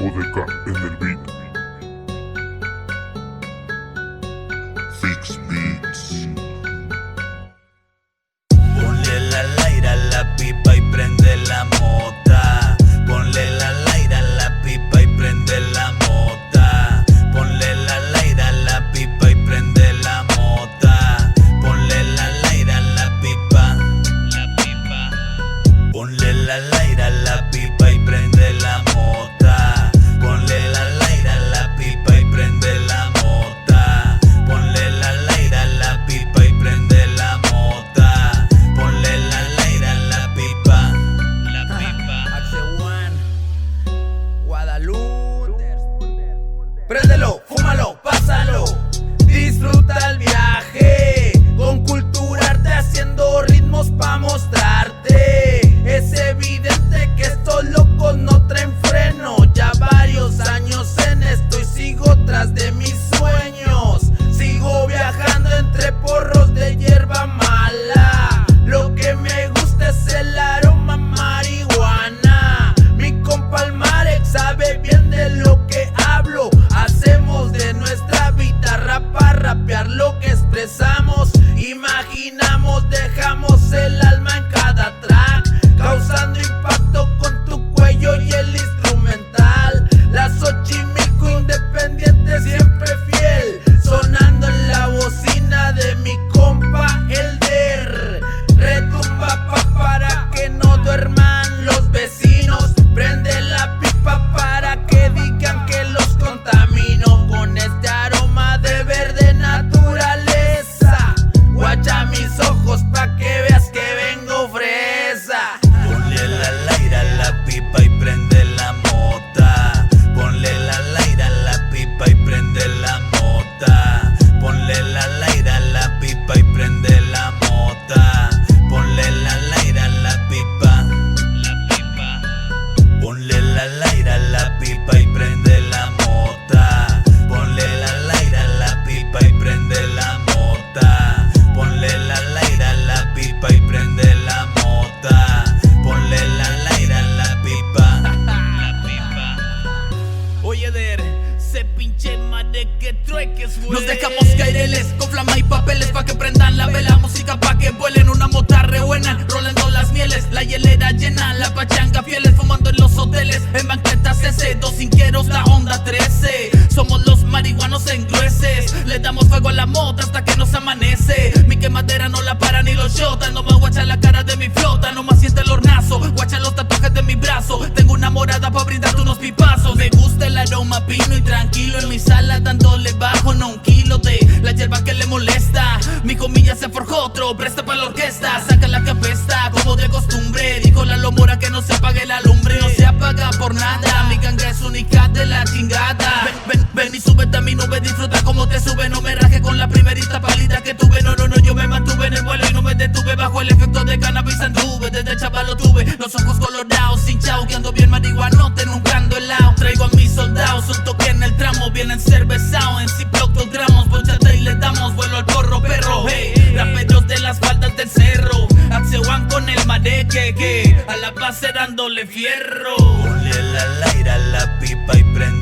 Discoteca en el beat. Fúmalo, dejamos el alma en cada track. Causando Se pinche madre que trueques, güey. Nos dejamos caireles con flama y papeles pa' que prendan la vela, música pa' que vuelen, una mota re buena, rolando las mieles, la hielera llena, la pachanga fieles, fumando en los hoteles, en banquetas ese, dos inquieros, la onda 13, somos los marihuanos engrueses, le damos fuego a la mota hasta que nos amanece, mi quemadera no la para ni los shotas, no me guacha la cara de mi flota, no más siente el hornazo, guacha los tengo una morada pa' brindarte unos pipazos, me gusta el aroma pino y tranquilo en mi sala dándole bajo, no un kilo de la hierba que le molesta. Mi comilla se forjó otro, presta para la orquesta, saca la que apesta, como de costumbre. Dijo la lomora que no se apague la lumbre, no se apaga por nada. Mi ganga es única de la chingada. Ven, ven, ven y súbete a mi nube, disfruta como te sube. No me raje con la primerita palita que tuve. No, no, no, yo me mantuve en el vuelo y no me detuve bajo el efecto de cannabis anduve. Desde chaval lo tuve, los ojos colorados, cervezados. En dos gramos, ponchate y le damos vuelo al porro, perro. Hey, raperos de las faldas del cerro, Axe One con el mareque, que a la base dándole fierro. Ponle la aire a la pipa y prende